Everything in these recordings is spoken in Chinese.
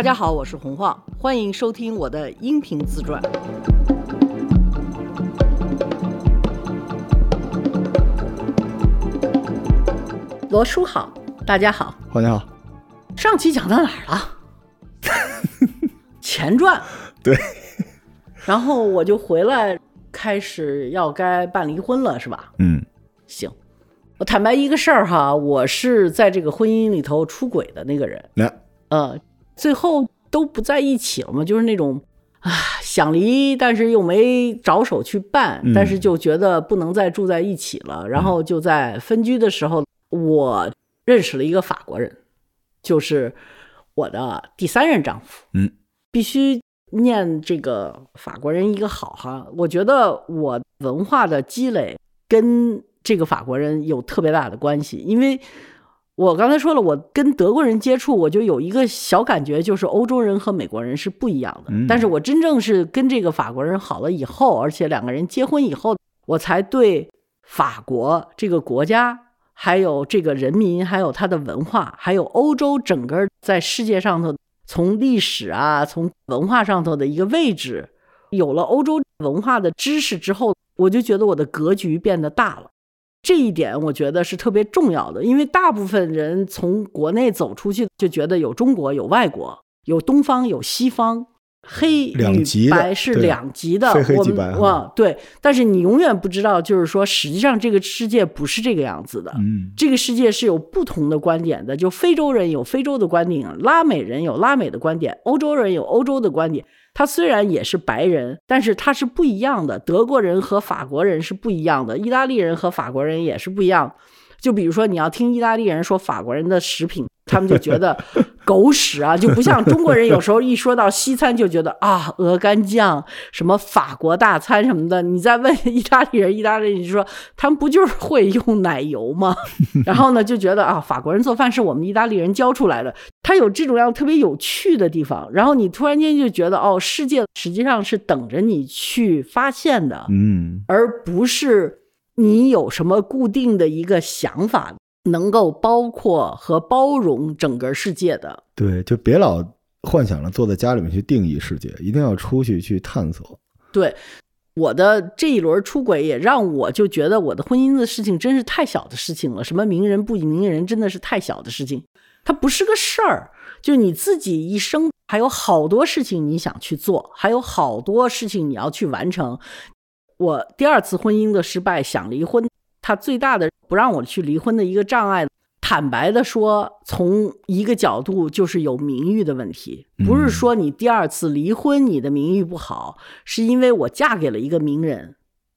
大家好，我是洪晃，欢迎收听我的音频自传。罗叔好，大家好，黄家好，上期讲到哪儿了？前传。对。然后我就回来，开始要该办离婚了，是吧？嗯，行。我坦白一个事儿哈，我是在这个婚姻里头出轨的那个人。那，呃，最后都不在一起了嘛，就是那种啊想离，但是又没着手去办，但是就觉得不能再住在一起了，然后就在分居的时候。我认识了一个法国人，就是我的第三任丈夫。嗯，必须念这个法国人一个好哈。我觉得我文化的积累跟这个法国人有特别大的关系，因为我刚才说了，我跟德国人接触，我就有一个小感觉，就是欧洲人和美国人是不一样的。但是我真正是跟这个法国人好了以后，而且两个人结婚以后，我才对法国这个国家。还有这个人民，还有他的文化，还有欧洲整个在世界上头，从历史啊，从文化上头的一个位置，有了欧洲文化的知识之后，我就觉得我的格局变得大了。这一点我觉得是特别重要的，因为大部分人从国内走出去，就觉得有中国，有外国，有东方，有西方。黑与白是两极的，我们哇对，但是你永远不知道，就是说，实际上这个世界不是这个样子的。嗯，这个世界是有不同的观点的，就非洲人有非洲的观点，拉美人有拉美的观点，欧洲人有欧洲的观点。他虽然也是白人，但是他是不一样的。德国人和法国人是不一样的，意大利人和法国人也是不一样。就比如说，你要听意大利人说法国人的食品。他们就觉得狗屎啊，就不像中国人有时候一说到西餐就觉得啊鹅肝酱什么法国大餐什么的。你再问意大利人，意大利人就说他们不就是会用奶油吗？然后呢就觉得啊法国人做饭是我们意大利人教出来的。他有这种样特别有趣的地方，然后你突然间就觉得哦世界实际上是等着你去发现的，嗯，而不是你有什么固定的一个想法。能够包括和包容整个世界的，对，就别老幻想着坐在家里面去定义世界，一定要出去去探索。对，我的这一轮出轨也让我就觉得我的婚姻的事情真是太小的事情了。什么名人不名人，真的是太小的事情，它不是个事儿。就你自己一生还有好多事情你想去做，还有好多事情你要去完成。我第二次婚姻的失败，想离婚。它最大的不让我去离婚的一个障碍，坦白的说，从一个角度就是有名誉的问题，不是说你第二次离婚你的名誉不好，是因为我嫁给了一个名人，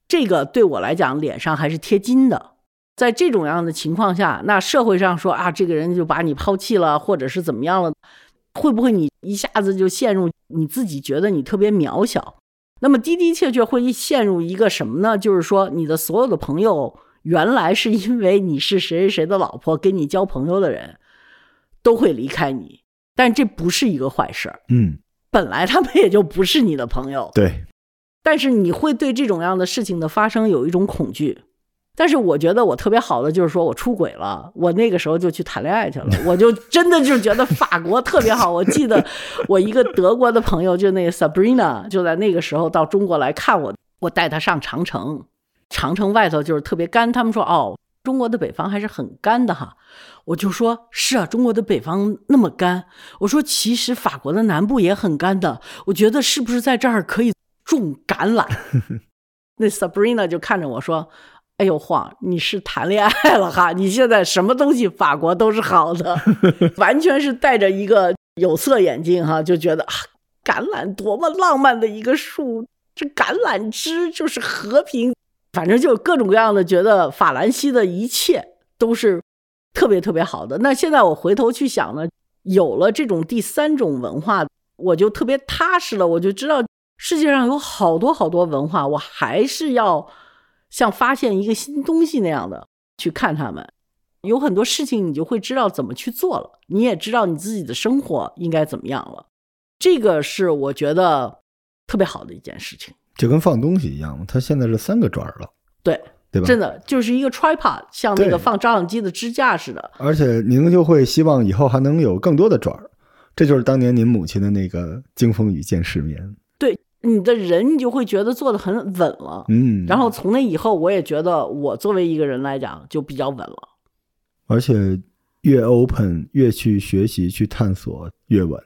这个对我来讲脸上还是贴金的。在这种样的情况下，那社会上说啊，这个人就把你抛弃了，或者是怎么样了，会不会你一下子就陷入你自己觉得你特别渺小？那么的的确确会陷入一个什么呢？就是说你的所有的朋友。原来是因为你是谁谁谁的老婆，跟你交朋友的人都会离开你，但这不是一个坏事儿。嗯，本来他们也就不是你的朋友。对，但是你会对这种样的事情的发生有一种恐惧。但是我觉得我特别好的就是说我出轨了，我那个时候就去谈恋爱去了，我就真的就觉得法国特别好。我记得我一个德国的朋友，就那个 Sabrina，就在那个时候到中国来看我，我带他上长城。长城外头就是特别干，他们说哦，中国的北方还是很干的哈。我就说是啊，中国的北方那么干。我说其实法国的南部也很干的。我觉得是不是在这儿可以种橄榄？那 Sabrina 就看着我说：“哎呦，晃，你是谈恋爱了哈？你现在什么东西法国都是好的，完全是戴着一个有色眼镜哈，就觉得啊，橄榄多么浪漫的一个树，这橄榄枝就是和平。”反正就各种各样的，觉得法兰西的一切都是特别特别好的。那现在我回头去想呢，有了这种第三种文化，我就特别踏实了。我就知道世界上有好多好多文化，我还是要像发现一个新东西那样的去看他们。有很多事情你就会知道怎么去做了，你也知道你自己的生活应该怎么样了。这个是我觉得特别好的一件事情。就跟放东西一样，它现在是三个转了，对对吧？真的就是一个 tripod，像那个放照相机的支架似的。而且您就会希望以后还能有更多的转儿，这就是当年您母亲的那个经风雨见世面。对你的人，你就会觉得做的很稳了。嗯，然后从那以后，我也觉得我作为一个人来讲就比较稳了。而且越 open，越去学习、去探索，越稳，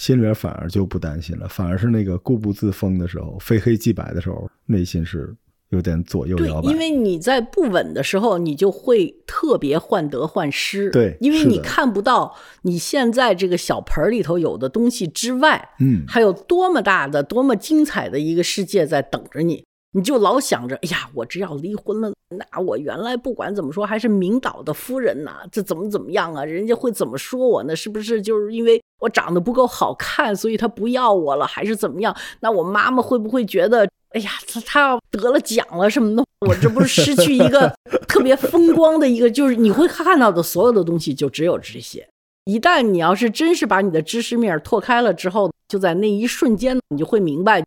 心里边反而就不担心了。反而是那个固步自封的时候，非黑即白的时候，内心是有点左右对摇，摆。因为你在不稳的时候，你就会特别患得患失。对因为你看不到你现在这个小盆儿里头有的东西之外，嗯，还有多么大的、多么精彩的一个世界在等着你。你就老想着，哎呀，我只要离婚了，那我原来不管怎么说还是明导的夫人呐，这怎么怎么样啊？人家会怎么说我呢？是不是就是因为我长得不够好看，所以他不要我了，还是怎么样？那我妈妈会不会觉得，哎呀，他他要得了奖了什么的，我这不是失去一个 特别风光的一个？就是你会看到的所有的东西，就只有这些。一旦你要是真是把你的知识面拓开了之后，就在那一瞬间，你就会明白，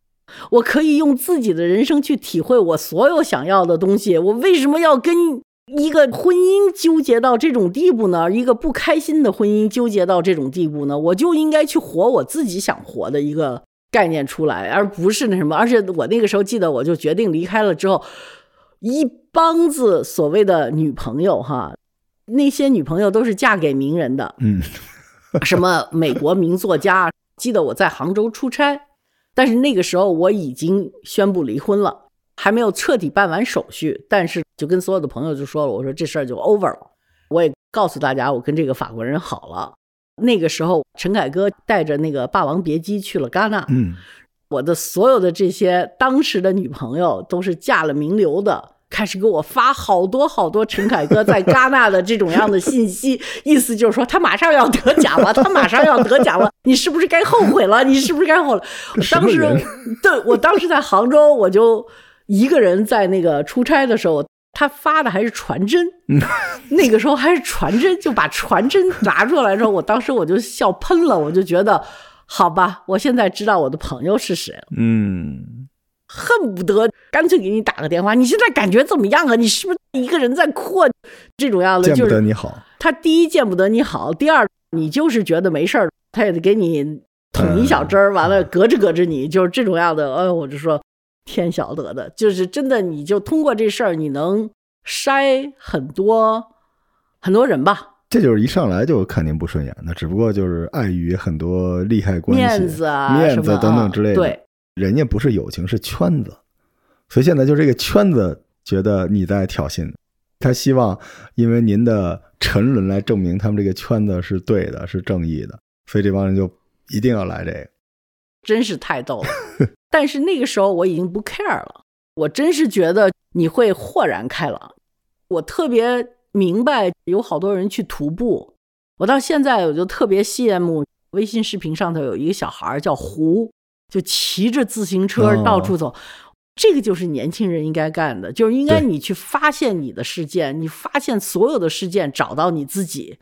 我可以用自己的人生去体会我所有想要的东西。我为什么要跟一个婚姻纠结到这种地步呢？一个不开心的婚姻纠结到这种地步呢？我就应该去活我自己想活的一个概念出来，而不是那什么。而且我那个时候记得，我就决定离开了之后，一帮子所谓的女朋友哈，那些女朋友都是嫁给名人的，嗯，什么美国名作家。记得我在杭州出差，但是那个时候我已经宣布离婚了，还没有彻底办完手续，但是就跟所有的朋友就说了，我说这事儿就 over 了。我也告诉大家，我跟这个法国人好了。那个时候，陈凯歌带着那个《霸王别姬》去了戛纳，嗯，我的所有的这些当时的女朋友都是嫁了名流的，开始给我发好多好多陈凯歌在戛纳的这种样的信息，意思就是说他马上要得奖了，他马上要得奖了，你是不是该后悔了？你是不是该后悔当时，对我当时在杭州，我就一个人在那个出差的时候，他发的还是传真，那个时候还是传真，就把传真拿出来之后，我当时我就笑喷了，我就觉得，好吧，我现在知道我的朋友是谁了。嗯，恨不得干脆给你打个电话，你现在感觉怎么样啊？你是不是一个人在哭啊？这种样的见就是不得你好。他第一见不得你好，第二你就是觉得没事儿，他也得给你捅一小针儿，完了隔着隔着你，就是这种样的。哎，我就说天晓得的，就是真的，你就通过这事儿，你能筛很多很多人吧。这就是一上来就看您不顺眼的，只不过就是碍于很多利害关系、面子啊面子等等之类的。啊对，人家不是友情，是圈子，所以现在就这个圈子觉得你在挑衅，他希望因为您的沉沦来证明他们这个圈子是对的，是正义的，所以这帮人就一定要来这个。真是太逗了。但是那个时候我已经不 care 了，我真是觉得你会豁然开朗。我特别明白有好多人去徒步，我到现在我就特别羡慕微信视频上头有一个小孩叫胡，就骑着自行车哦到处走。这个就是年轻人应该干的，就是应该你去发现你的事件，你发现所有的事件，找到你自己，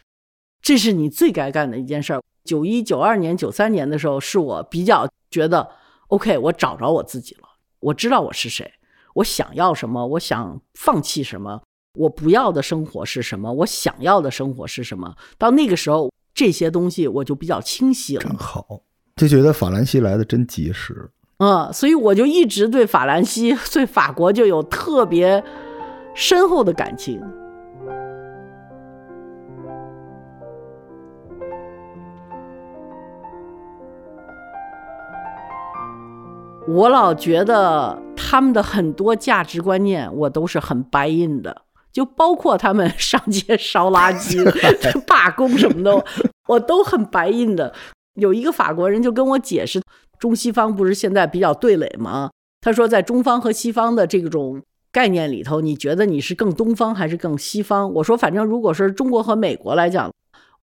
这是你最该干的一件事儿。九一、九二年、九三年的时候，是我比较觉得 OK，我找着我自己了，我知道我是谁，我想要什么，我想放弃什么，我不要的生活是什么，我想要的生活是什么。到那个时候，这些东西我就比较清晰了真。好，就觉得法兰西来的真及时。嗯，所以我就一直对法兰西、对法国就有特别深厚的感情。我老觉得他们的很多价值观念，我都是很白印的，就包括他们上街烧垃圾、罢工什么的，我都很白印的。有一个法国人就跟我解释，中西方不是现在比较对垒吗？他说，在中方和西方的这种概念里头，你觉得你是更东方还是更西方？我说，反正如果是中国和美国来讲，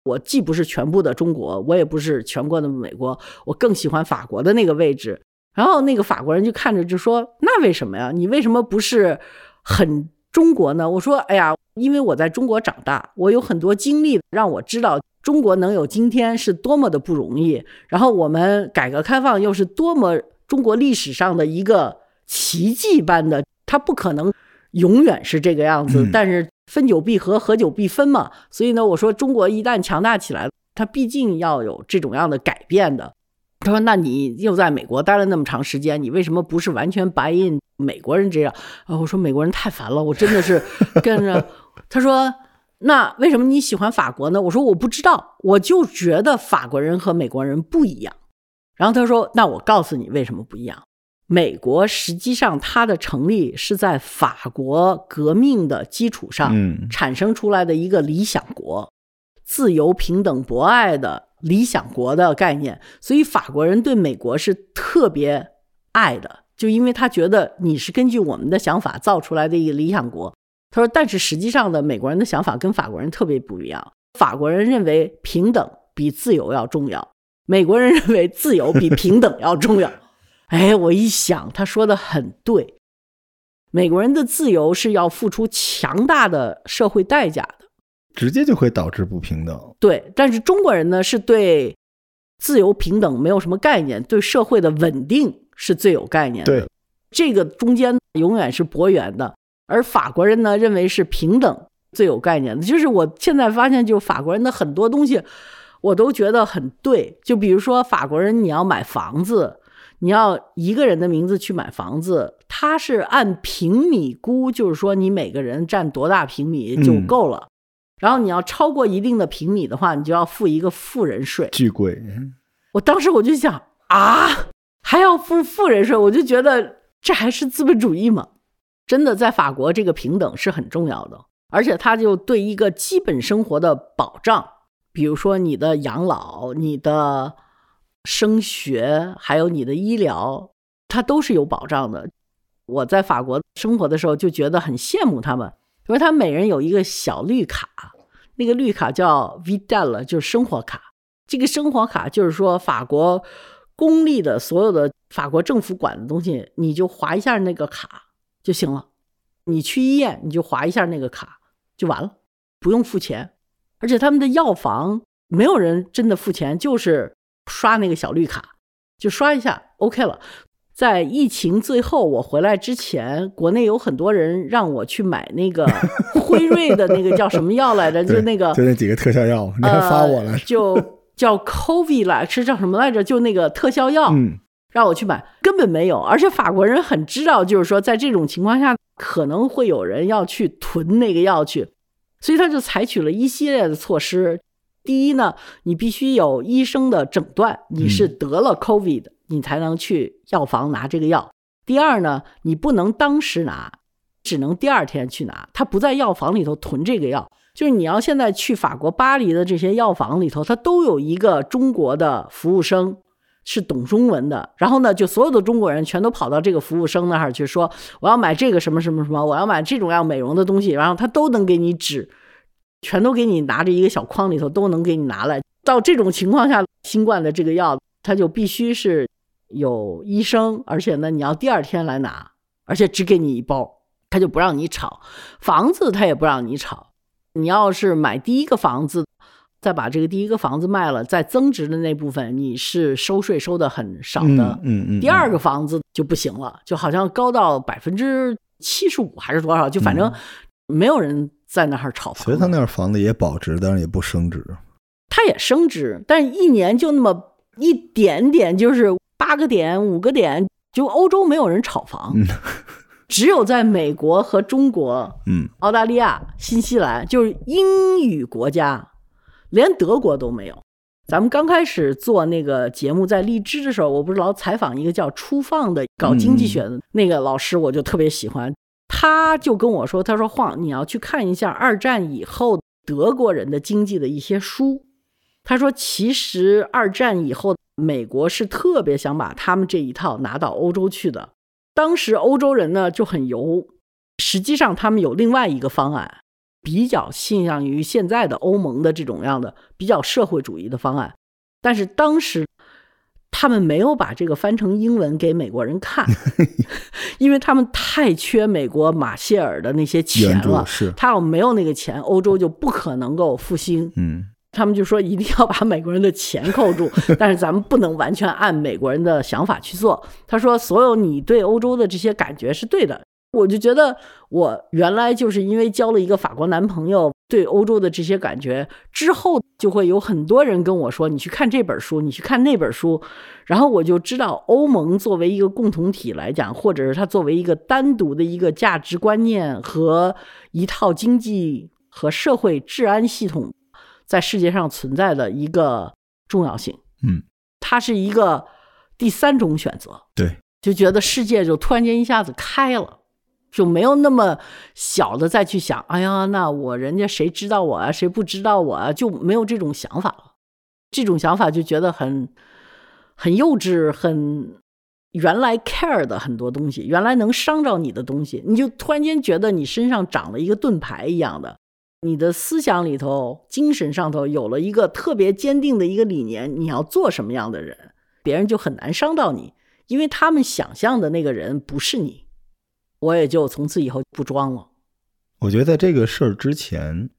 我既不是全部的中国，我也不是全国的美国，我更喜欢法国的那个位置。然后那个法国人就看着就说：“那为什么呀？你为什么不是很中国呢？”我说：“哎呀，因为我在中国长大，我有很多经历让我知道中国能有今天是多么的不容易。然后我们改革开放又是多么中国历史上的一个奇迹般的，它不可能永远是这个样子。嗯但是分久必合，合久必分嘛。所以呢，我说中国一旦强大起来，它毕竟要有这种样的改变的。他说：“那你又在美国待了那么长时间，你为什么不是完全白印美国人这样？”啊，我说美国人太烦了，我真的是 跟着。他说：“那为什么你喜欢法国呢？”我说：“我不知道，我就觉得法国人和美国人不一样。”然后他说：“那我告诉你为什么不一样。美国实际上它的成立是在法国革命的基础上产生出来的一个理想国，自由、平等、博爱的。”理想国的概念，所以法国人对美国是特别爱的，就因为他觉得你是根据我们的想法造出来的一个理想国。他说，但是实际上的美国人的想法跟法国人特别不一样。法国人认为平等比自由要重要，美国人认为自由比平等要重要。哎，我一想，他说的很对，美国人的自由是要付出强大的社会代价。直接就会导致不平等。对，但是中国人呢，是对自由平等没有什么概念，对社会的稳定是最有概念的。对，这个中间永远是博远的。而法国人呢，认为是平等最有概念的。就是我现在发现，就法国人的很多东西，我都觉得很对。就比如说，法国人你要买房子，你要一个人的名字去买房子，他是按平米估，就是说你每个人占多大平米就够了。然后你要超过一定的平米的话，你就要付一个富人税，巨贵。我当时我就想啊，还要付富人税，我就觉得这还是资本主义吗？真的，在法国这个平等是很重要的，而且它就对一个基本生活的保障，比如说你的养老、你的升学，还有你的医疗，它都是有保障的。我在法国生活的时候就觉得很羡慕他们。因为他每人有一个小绿卡，那个绿卡叫 Vidal，就是生活卡。这个生活卡就是说，法国公立的所有的法国政府管的东西，你就划一下那个卡就行了。你去医院，你就划一下那个卡就完了，不用付钱。而且他们的药房没有人真的付钱，就是刷那个小绿卡，就刷一下 OK 了。在疫情最后我回来之前，国内有很多人让我去买那个 辉瑞的那个叫什么药来着？就那个就那几个特效药，你还发我了？就叫 COVID 来，是叫什么来着？就那个特效药，嗯，让我去买，根本没有。而且法国人很知道，就是说在这种情况下可能会有人要去囤那个药去，所以他就采取了一系列的措施。第一呢，你必须有医生的诊断，你是得了 COVID。你才能去药房拿这个药。第二呢，你不能当时拿，只能第二天去拿。他不在药房里头囤这个药，就是你要现在去法国巴黎的这些药房里头，他都有一个中国的服务生是懂中文的。然后呢，就所有的中国人全都跑到这个服务生那儿去说：“我要买这个什么什么什么，我要买这种样美容的东西。”然后他都能给你指，全都给你拿着一个小筐里头都能给你拿来。到这种情况下，新冠的这个药，它就必须是。有医生，而且呢，你要第二天来拿，而且只给你一包，他就不让你炒房子，他也不让你炒。你要是买第一个房子，再把这个第一个房子卖了，再增值的那部分，你是收税收的很少的。嗯嗯。第二个房子就不行了，就好像高到百分之七十五还是多少，就反正没有人在那儿炒房。所以他那儿房子也保值，但是也不升值。它也升值，但是一年就那么一点点，就是。八个点，五个点，就欧洲没有人炒房，只有在美国和中国，嗯，澳大利亚、新西兰，就是英语国家，连德国都没有。咱们刚开始做那个节目，在荔枝的时候，我不是老采访一个叫初放的搞经济学的那个老师，我就特别喜欢，他就跟我说，他说晃，你要去看一下二战以后德国人的经济的一些书。他说：“其实二战以后，美国是特别想把他们这一套拿到欧洲去的。当时欧洲人呢就很油，实际上他们有另外一个方案，比较倾向于现在的欧盟的这种样的比较社会主义的方案。但是当时他们没有把这个翻成英文给美国人看，因为他们太缺美国马歇尔的那些钱了。是，他要没有那个钱，欧洲就不可能够复兴。嗯。”他们就说一定要把美国人的钱扣住，但是咱们不能完全按美国人的想法去做。他说，所有你对欧洲的这些感觉是对的，我就觉得我原来就是因为交了一个法国男朋友，对欧洲的这些感觉之后，就会有很多人跟我说：“你去看这本书，你去看那本书。”然后我就知道，欧盟作为一个共同体来讲，或者是它作为一个单独的一个价值观念和一套经济和社会治安系统，在世界上存在的一个重要性。嗯，它是一个第三种选择。对，就觉得世界就突然间一下子开了。就没有那么小的再去想，哎呀，那我人家谁知道我啊？谁不知道我啊？就没有这种想法了。这种想法就觉得很很幼稚，很原来 care 的很多东西，原来能伤着你的东西，你就突然间觉得你身上长了一个盾牌一样的，你的思想里头、精神上头有了一个特别坚定的一个理念，你要做什么样的人，别人就很难伤到你，因为他们想象的那个人不是你。我也就从此以后不装了。我觉得在这个事儿之前，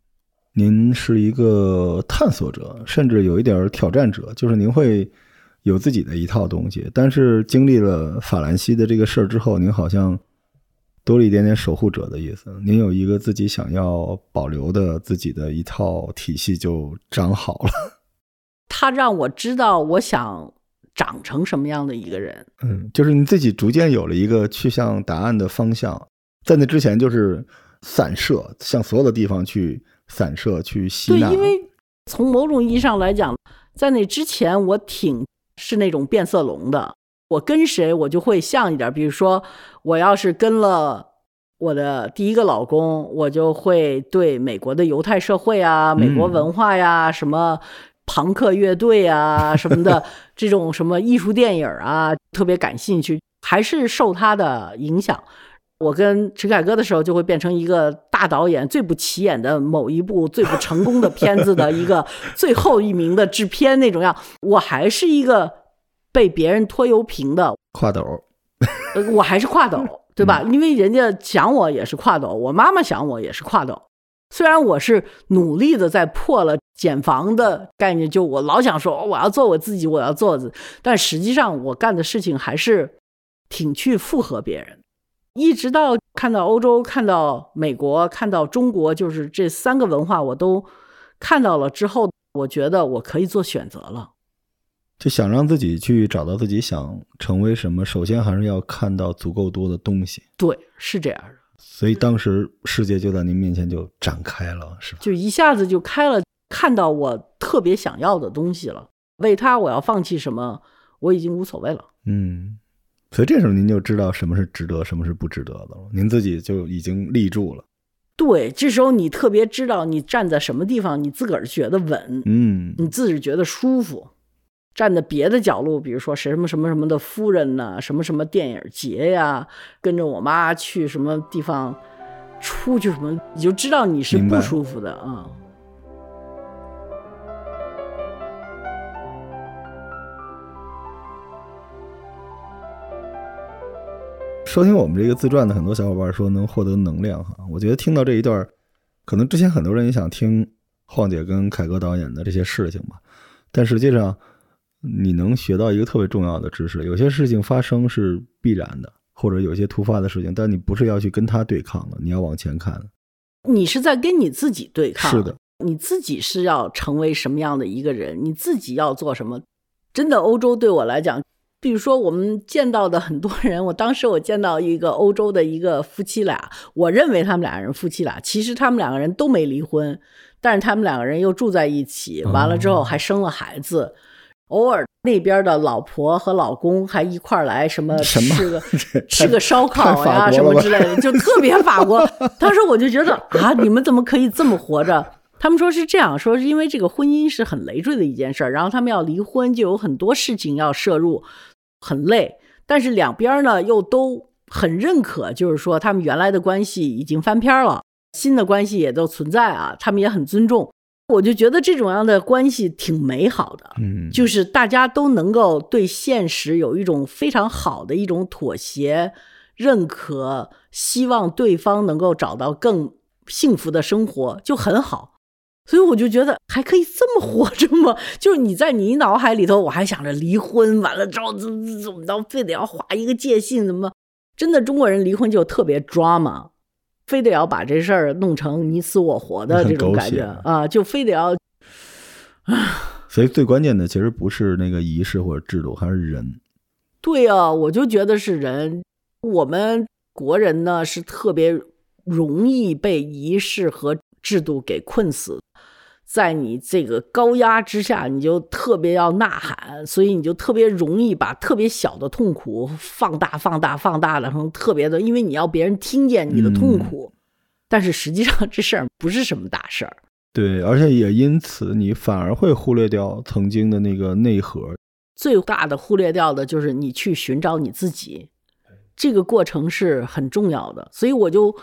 您是一个探索者，甚至有一点挑战者，就是您会有自己的一套东西。但是经历了法兰西的这个事儿之后，您好像多了一点点守护者的意思。您有一个自己想要保留的自己的一套体系，就长好了。他让我知道，我想。长成什么样的一个人？嗯，就是你自己逐渐有了一个去向答案的方向，在那之前就是散射，向所有的地方去散射、去吸纳。对，因为从某种意义上来讲，在那之前我挺是那种变色龙的。我跟谁我就会像一点，比如说我要是跟了我的第一个老公，我就会对美国的犹太社会啊、美国文化呀什么。朋克乐队啊 什么的，这种什么艺术电影啊，特别感兴趣，还是受他的影响。我跟陈凯歌的时候，就会变成一个大导演最不起眼的某一部最不成功的片子的一个 最后一名的制片那种样。我还是一个被别人拖油瓶的跨斗，我还是跨斗，对吧？因为人家想我也是跨斗，我妈妈想我也是跨斗。虽然我是努力的在破了减房的概念，就我老想说我要做我自己，我要做，但实际上我干的事情还是挺去附和别人。一直到看到欧洲、看到美国、看到中国，就是这三个文化我都看到了之后，我觉得我可以做选择了。就想让自己去找到自己想成为什么，首先还是要看到足够多的东西。对，是这样的。所以当时世界就在您面前就展开了，是吧？就一下子就开了，看到我特别想要的东西了。为他，我要放弃什么，我已经无所谓了。嗯，所以这时候您就知道什么是值得，什么是不值得的了。您自己就已经立住了。对，这时候你特别知道你站在什么地方，你自个儿觉得稳，嗯，你自己觉得舒服。站在别的角落，比如说谁什么什么什么的夫人呢，什么什么电影节呀，跟着我妈去什么地方出去什么，你就知道你是不舒服的啊。收听我们这个自传的很多小伙伴说能获得能量哈，我觉得听到这一段，可能之前很多人也想听晃姐跟凯歌导演的这些事情吧，但实际上。你能学到一个特别重要的知识，有些事情发生是必然的，或者有些突发的事情，但你不是要去跟他对抗的，你要往前看。你是在跟你自己对抗。是的，你自己是要成为什么样的一个人，你自己要做什么。真的，欧洲对我来讲，比如说我们见到的很多人，我当时我见到一个欧洲的一个夫妻俩，我认为他们俩人夫妻俩，其实他们两个人都没离婚，但是他们两个人又住在一起，完了之后还生了孩子。偶尔那边的老婆和老公还一块儿来什么吃个 吃个烧烤呀什么之类的，就特别法国。当时我就觉得啊，你们怎么可以这么活着？他们说是这样说，是因为这个婚姻是很累赘的一件事儿，然后他们要离婚，就有很多事情要摄入，很累。但是两边呢又都很认可，就是说他们原来的关系已经翻篇了，新的关系也都存在啊，他们也很尊重。我就觉得这种样的关系挺美好的，嗯，就是大家都能够对现实有一种非常好的一种妥协、认可，希望对方能够找到更幸福的生活，就很好。所以我就觉得还可以这么活着吗？就是你在你脑海里头，我还想着离婚完了之后怎怎怎么着，非得要划一个界限，怎么？真的中国人离婚就特别 drama，非得要把这事儿弄成你死我活的这种感觉啊，就非得要啊。所以最关键的其实不是那个仪式或者制度，还是人。对啊，我就觉得是人。我们国人呢是特别容易被仪式和制度给困死。在你这个高压之下，你就特别要呐喊，所以你就特别容易把特别小的痛苦放大、放大、放大然后特别的，因为你要别人听见你的痛苦。但是实际上这事儿不是什么大事儿。对，而且也因此你反而会忽略掉曾经的那个内核。最大的忽略掉的就是你去寻找你自己，这个过程是很重要的。所以我就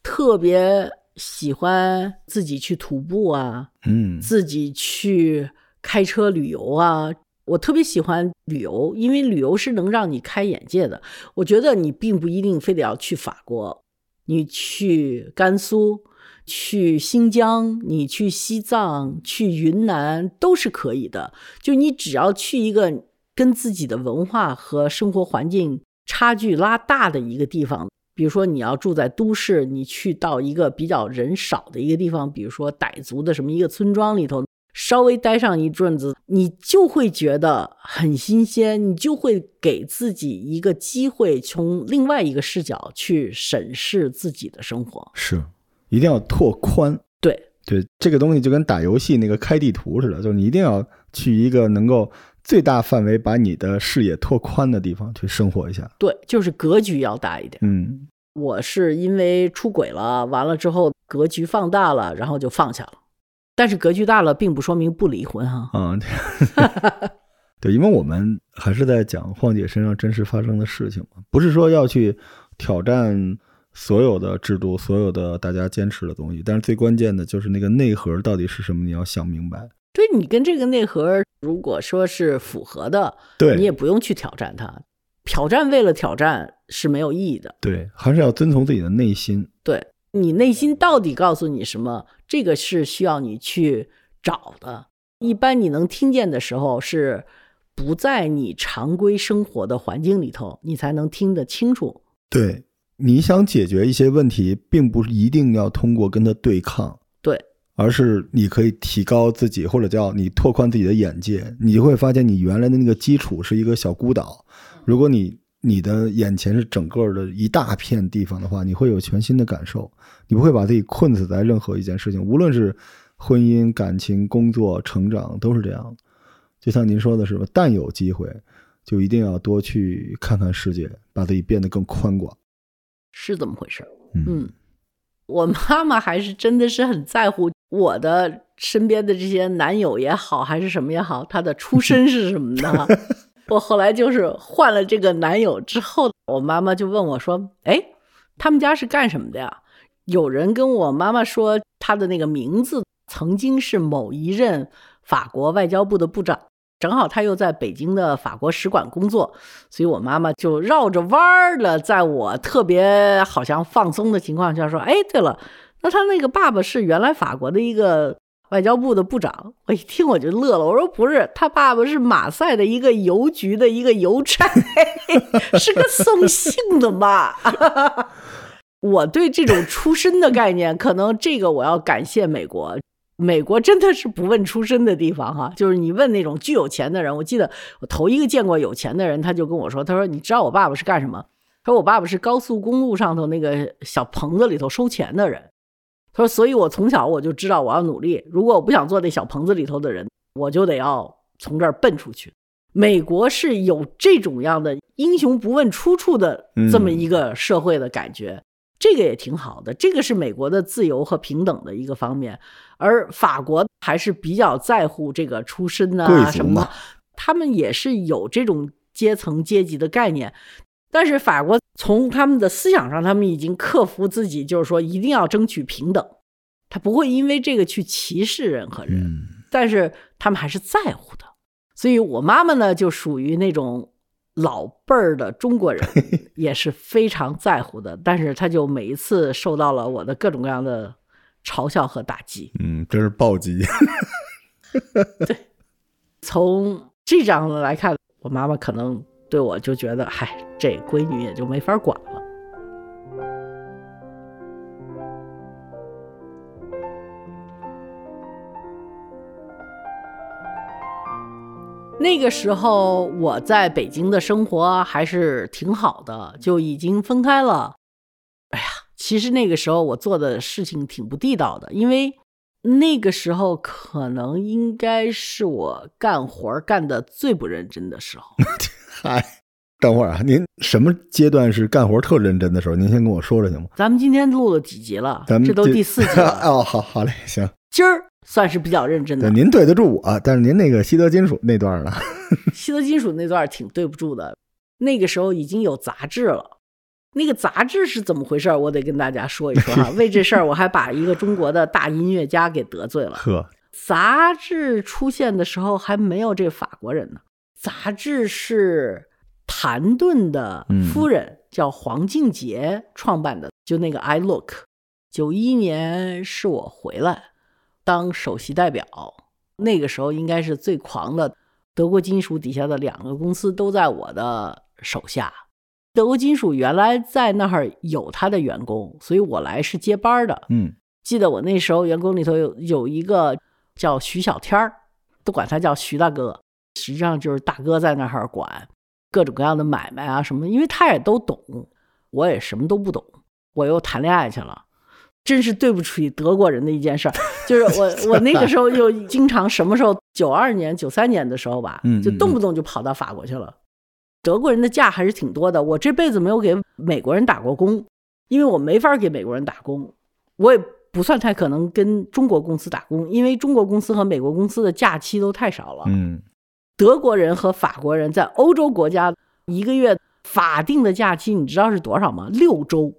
特别。喜欢自己去徒步啊，嗯，自己去开车旅游啊。我特别喜欢旅游，因为旅游是能让你开眼界的。我觉得你并不一定非得要去法国，你去甘肃、去新疆、你去西藏、去云南都是可以的。就你只要去一个跟自己的文化和生活环境差距拉大的一个地方。比如说，你要住在都市，你去到一个比较人少的一个地方，比如说傣族的什么一个村庄里头，稍微待上一阵子，你就会觉得很新鲜，你就会给自己一个机会，从另外一个视角去审视自己的生活。是，一定要拓宽。对对，这个东西就跟打游戏那个开地图似的，就是你一定要去一个能够。最大范围把你的视野拓宽的地方去生活一下，对，就是格局要大一点。嗯，我是因为出轨了，完了之后格局放大了，然后就放下了。但是格局大了，并不说明不离婚哈。啊，对，因为我们还是在讲晃姐身上真实发生的事情嘛，不是说要去挑战所有的制度、所有的大家坚持的东西。但是最关键的就是那个内核到底是什么，你要想明白。所以你跟这个内核如果说是符合的，对你也不用去挑战它。挑战为了挑战是没有意义的。对，还是要遵从自己的内心。对你内心到底告诉你什么，这个是需要你去找的。一般你能听见的时候，是不在你常规生活的环境里头，你才能听得清楚。对，你想解决一些问题，并不是一定要通过跟他对抗。对。而是你可以提高自己，或者叫你拓宽自己的眼界，你就会发现你原来的那个基础是一个小孤岛。如果你你的眼前是整个的一大片地方的话，你会有全新的感受，你不会把自己困死在任何一件事情，无论是婚姻、感情、工作、成长，都是这样。就像您说的是吧？但有机会，就一定要多去看看世界，把自己变得更宽广。是这么回事嗯。我妈妈还是真的是很在乎我的身边的这些男友也好，还是什么也好，他的出身是什么呢。我后来就是换了这个男友之后，我妈妈就问我说：“哎，他们家是干什么的呀？”有人跟我妈妈说，他的那个名字曾经是某一任法国外交部的部长。正好他又在北京的法国使馆工作，所以我妈妈就绕着弯儿的，在我特别好像放松的情况下说：“哎，对了，那他那个爸爸是原来法国的一个外交部的部长。”我一听我就乐了，我说：“不是，他爸爸是马赛的一个邮局的一个邮差，是个送信的嘛。”我对这种出身的概念，可能这个我要感谢美国。美国真的是不问出身的地方哈，就是你问那种巨有钱的人。我记得我头一个见过有钱的人，他就跟我说：“他说你知道我爸爸是干什么？他说我爸爸是高速公路上头那个小棚子里头收钱的人。他说，所以我从小我就知道我要努力。如果我不想做那小棚子里头的人，我就得要从这儿奔出去。美国是有这种样的英雄不问出处的这么一个社会的感觉。”这个也挺好的，这个是美国的自由和平等的一个方面，而法国还是比较在乎这个出身啊什么的，他们也是有这种阶层阶级的概念，但是法国从他们的思想上，他们已经克服自己，就是说一定要争取平等，他不会因为这个去歧视任何人，但是他们还是在乎的，所以我妈妈呢就属于那种。老辈儿的中国人 也是非常在乎的，但是她就每一次受到了我的各种各样的嘲笑和打击。嗯，这是暴击。对，从这张来看，我妈妈可能对我就觉得，嗨，这闺女也就没法管了。那个时候我在北京的生活还是挺好的，就已经分开了。哎呀，其实那个时候我做的事情挺不地道的，因为那个时候可能应该是我干活干的最不认真的时候。嗨，等会儿啊，您什么阶段是干活特认真的时候？您先跟我说说行吗？咱们今天录了几集了？咱们这都第四集了。哦，好好嘞，行。今儿算是比较认真的对，。您对得住我，但是您那个西德金属那段呢？西德金属那段挺对不住的，那个时候已经有杂志了。那个杂志是怎么回事？我得跟大家说一说哈。为这事儿，我还把一个中国的大音乐家给得罪了。呵，杂志出现的时候还没有这法国人呢。杂志是谭盾的夫人、叫黄静杰创办的，就那个《I Look》。九一年是我回来当首席代表，那个时候应该是最狂的。德国金属底下的两个公司都在我的手下。德国金属原来在那儿有他的员工，所以我来是接班的。嗯，记得我那时候员工里头有有一个叫徐小天儿，都管他叫徐大哥，实际上就是大哥在那儿管各种各样的买卖啊什么，因为他也都懂，我也什么都不懂，我又谈恋爱去了。真是对不起德国人的一件事儿，就是我 我那个时候又经常什么时候九二年九三年的时候吧就动不动就跑到法国去了。德国人的假还是挺多的，我这辈子没有给美国人打过工，因为我没法给美国人打工，我也不算太可能跟中国公司打工，因为中国公司和美国公司的假期都太少了。嗯，德国人和法国人在欧洲国家一个月法定的假期，你知道是多少吗？六周。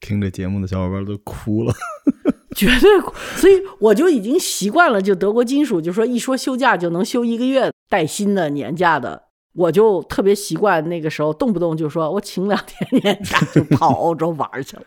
听这节目的小伙伴都哭了。绝对哭，所以我就已经习惯了，就德国金属，就说一说休假就能休一个月带薪的年假的，我就特别习惯。那个时候动不动就说我请两天年假就跑欧洲玩去了。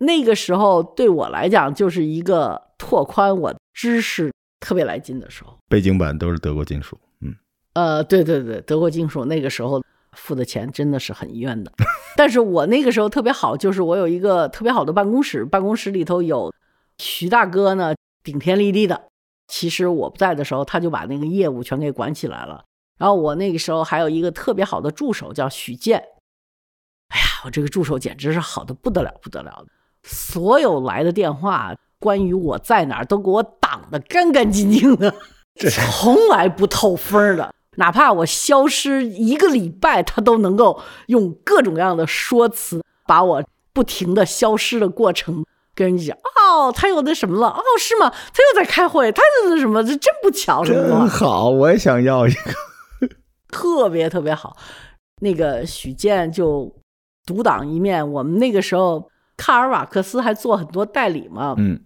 那个时候对我来讲就是一个拓宽我知识特别来劲的时候。背景板都是德国金属，嗯，呃，对对对，德国金属那个时候付的钱真的是很冤的。但是我那个时候特别好，就是我有一个特别好的办公室，办公室里头有徐大哥呢，顶天立地的。其实我不在的时候，他就把那个业务全给管起来了。然后我那个时候还有一个特别好的助手，叫许健。哎呀，我这个助手简直是好的不得了，不得了的。所有来的电话，关于我在哪儿，都给我挡得干干净净的，从来不透风的。哪怕我消失一个礼拜，他都能够用各种各样的说辞，把我不停的消失的过程跟人家讲。哦，他又那什么了？哦，是吗？他又在开会，他又那什么？这真不巧，什么真好，我也想要一个。特别特别好。那个许健就独当一面。我们那个时候，卡尔瓦克斯还做很多代理嘛。嗯，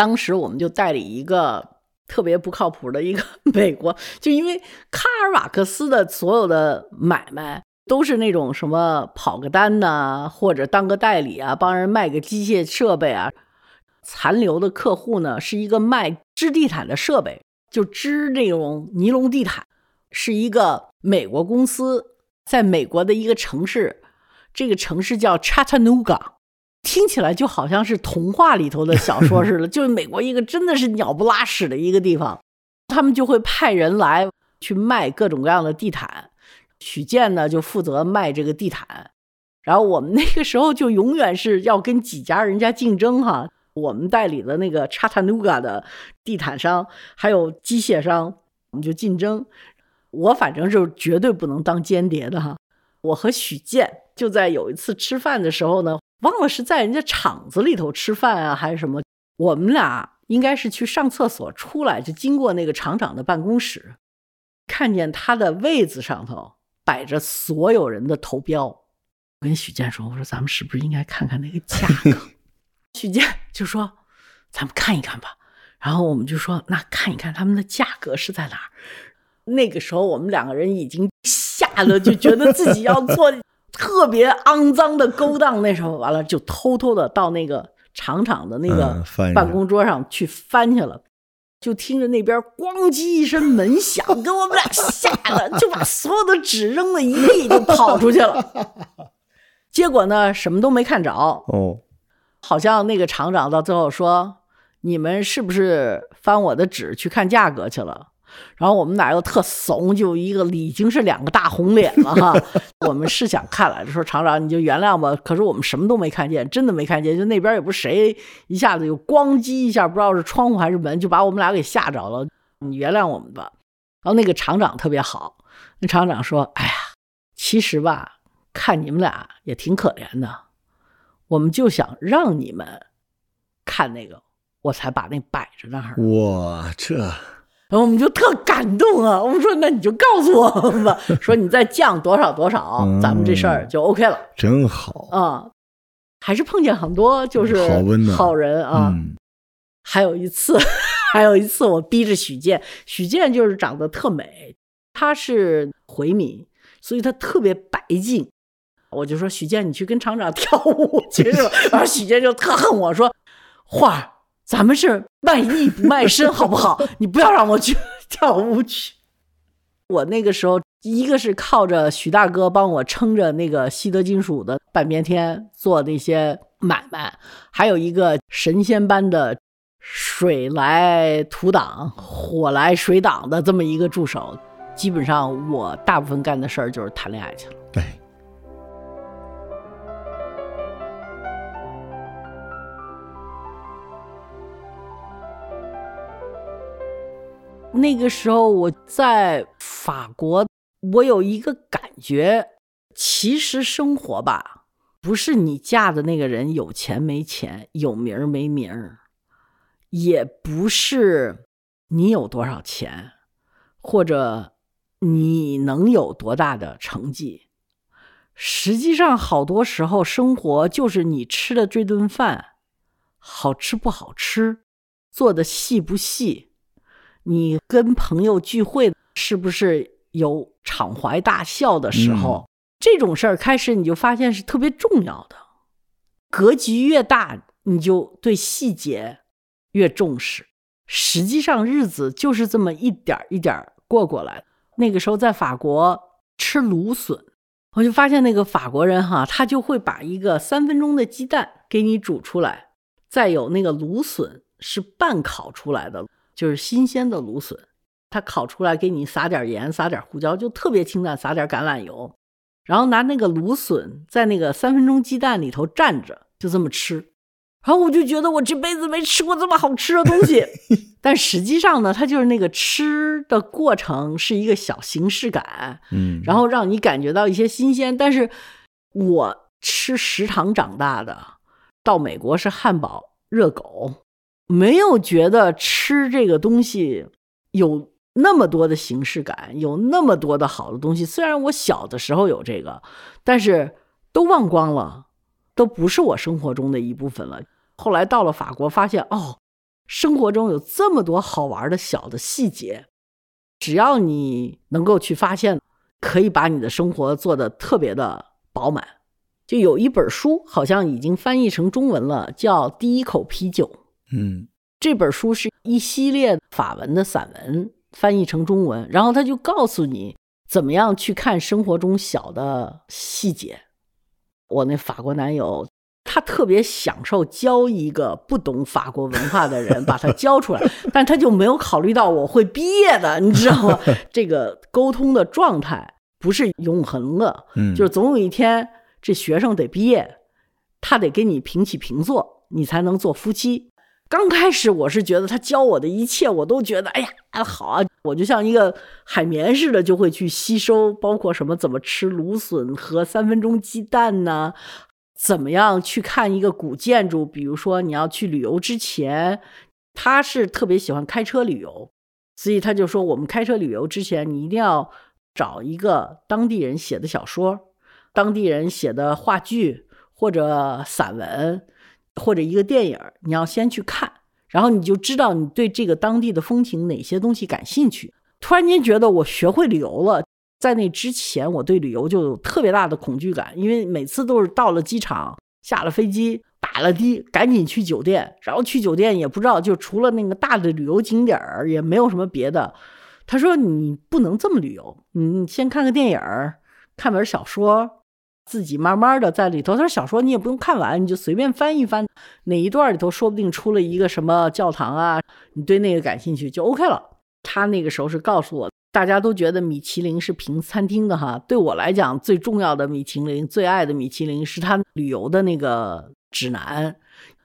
当时我们就代理一个特别不靠谱的一个 美国，就因为卡尔瓦克斯的所有的买卖都是那种什么跑个单呐、或者当个代理啊，帮人卖个机械设备啊。残留的客户呢，是一个卖织地毯的设备，就织那种尼龙地毯，是一个美国公司，在美国的一个城市，这个城市叫 Chattanooga。听起来就好像是童话里头的小说似的，就是美国一个真的是鸟不拉屎的一个地方，他们就会派人来去卖各种各样的地毯。许健呢就负责卖这个地毯，然后我们那个时候就永远是要跟几家人家竞争哈。我们代理的那个 Chattanooga 的地毯商还有机械商，我们就竞争。我反正是绝对不能当间谍的哈。我和许健就在有一次吃饭的时候呢，忘了是在人家厂子里头吃饭啊，还是什么。我们俩应该是去上厕所出来，就经过那个厂长的办公室，看见他的位子上头摆着所有人的投标。我跟许健说：“我说咱们是不是应该看看那个价格？” 许健就说：“咱们看一看吧。”然后我们就说：“那看一看他们的价格是在哪儿？”那个时候我们两个人已经吓得就觉得自己要做特别肮脏的勾当，那时候完了就偷偷的到那个厂长的那个办公桌上去翻去了。就听着那边咣叽一声门响，给我们俩吓得就把所有的纸扔了一地，就跑出去了。结果呢，什么都没看着，哦，好像那个厂长到最后说：“你们是不是翻我的纸去看价格去了？”然后我们俩又特怂，就一个已经是两个大红脸了哈。我们是想看来就说厂长你就原谅吧，可是我们什么都没看见，真的没看见。就那边也不谁，一下子就咣叽一下，不知道是窗户还是门，就把我们俩给吓着了。你原谅我们吧。然后那个厂长特别好，那厂长说：“哎呀，其实吧，看你们俩也挺可怜的，我们就想让你们看那个，我才把那摆着那儿。”哇，这，然后我们就特感动啊！我们说：“那你就告诉我们吧，说你再降多少多少，咱们这事儿就 OK 了。”真好啊，还是碰见很多就是好温暖好人啊。还有一次。还有一次，我逼着许健，许健就是长得特美，他是回民，所以他特别白净。我就说许健，你去跟厂长 跳舞去吧。然后许健就特恨我说，画儿，咱们是卖艺不卖身，好不好？你不要让我去跳舞去。我那个时候，一个是靠着许大哥帮我撑着那个西德金属的半边天做那些买卖，还有一个神仙般的。水来土挡，火来水挡的这么一个助手，基本上我大部分干的事儿就是谈恋爱去了。对。那个时候我在法国，我有一个感觉，其实生活吧，不是你嫁的那个人有钱没钱，有名儿没名儿。也不是你有多少钱，或者你能有多大的成绩。实际上，好多时候生活就是你吃的这顿饭好吃不好吃，做的细不细，你跟朋友聚会是不是有敞怀大笑的时候，这种事儿开始你就发现是特别重要的。格局越大，你就对细节。越重视，实际上日子就是这么一点一点过过来。那个时候在法国吃芦笋，我就发现那个法国人哈，他就会把一个三分钟的鸡蛋给你煮出来，再有那个芦笋是半烤出来的，就是新鲜的芦笋，它烤出来给你撒点盐，撒点胡椒，就特别清淡，撒点橄榄油，然后拿那个芦笋在那个三分钟鸡蛋里头蘸着，就这么吃。然后我就觉得我这辈子没吃过这么好吃的东西，但实际上呢，它就是那个吃的过程是一个小形式感，嗯，然后让你感觉到一些新鲜。但是我吃食堂长大的，到美国是汉堡、热狗，没有觉得吃这个东西有那么多的形式感，有那么多的好的东西。虽然我小的时候有这个，但是都忘光了。都不是我生活中的一部分了。后来到了法国，发现哦，生活中有这么多好玩的小的细节，只要你能够去发现，可以把你的生活做得特别的饱满。就有一本书，好像已经翻译成中文了，叫《第一口啤酒》。嗯，这本书是一系列法文的散文翻译成中文，然后他就告诉你怎么样去看生活中小的细节。我那法国男友，他特别享受教一个不懂法国文化的人，把他教出来，但他就没有考虑到我会毕业的，你知道吗？这个沟通的状态不是永恒的，嗯，就是总有一天这学生得毕业，他得跟你平起平坐，你才能做夫妻。刚开始我是觉得他教我的一切，我都觉得哎呀好啊，我就像一个海绵似的，就会去吸收，包括什么怎么吃芦笋和三分钟鸡蛋呢？怎么样去看一个古建筑？比如说你要去旅游之前，他是特别喜欢开车旅游，所以他就说我们开车旅游之前，你一定要找一个当地人写的小说，当地人写的话剧或者散文。或者一个电影，你要先去看，然后你就知道你对这个当地的风情哪些东西感兴趣。突然间觉得我学会旅游了，在那之前我对旅游就有特别大的恐惧感，因为每次都是到了机场下了飞机打了的，赶紧去酒店，然后去酒店也不知道就除了那个大的旅游景点儿也没有什么别的。他说你不能这么旅游，你先看个电影，看本小说。自己慢慢的在里头，他说小说你也不用看完，你就随便翻一翻，哪一段里头说不定出了一个什么教堂啊，你对那个感兴趣就 OK 了。他那个时候是告诉我，大家都觉得米其林是评餐厅的哈，对我来讲最重要的米其林、最爱的米其林是他旅游的那个指南，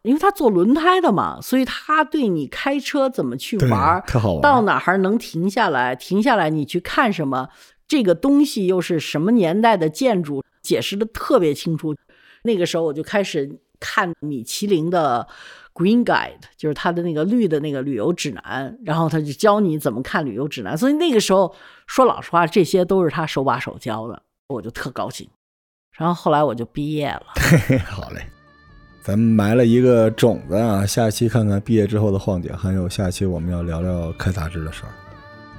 因为他做轮胎的嘛，所以他对你开车怎么去对玩，特好玩。到哪儿能停下来，停下来你去看什么，这个东西又是什么年代的建筑，解释的特别清楚。那个时候我就开始看米其林的 Green Guide，就是他的那个绿的那个旅游指南，然后他就教你怎么看旅游指南。所以那个时候说老实话，这些都是他手把手教的，我就特高兴。然后后来我就毕业了，好嘞，咱们埋了一个种子啊，下期看看毕业之后的晃姐，还有下期我们要聊聊开杂志的事儿。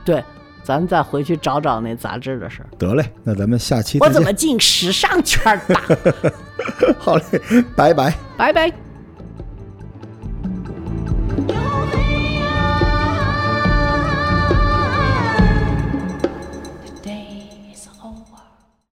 对，咱再回去找找那杂志的事儿。得嘞，那咱们下期。我怎么进时尚圈的？好嘞，拜拜。拜拜。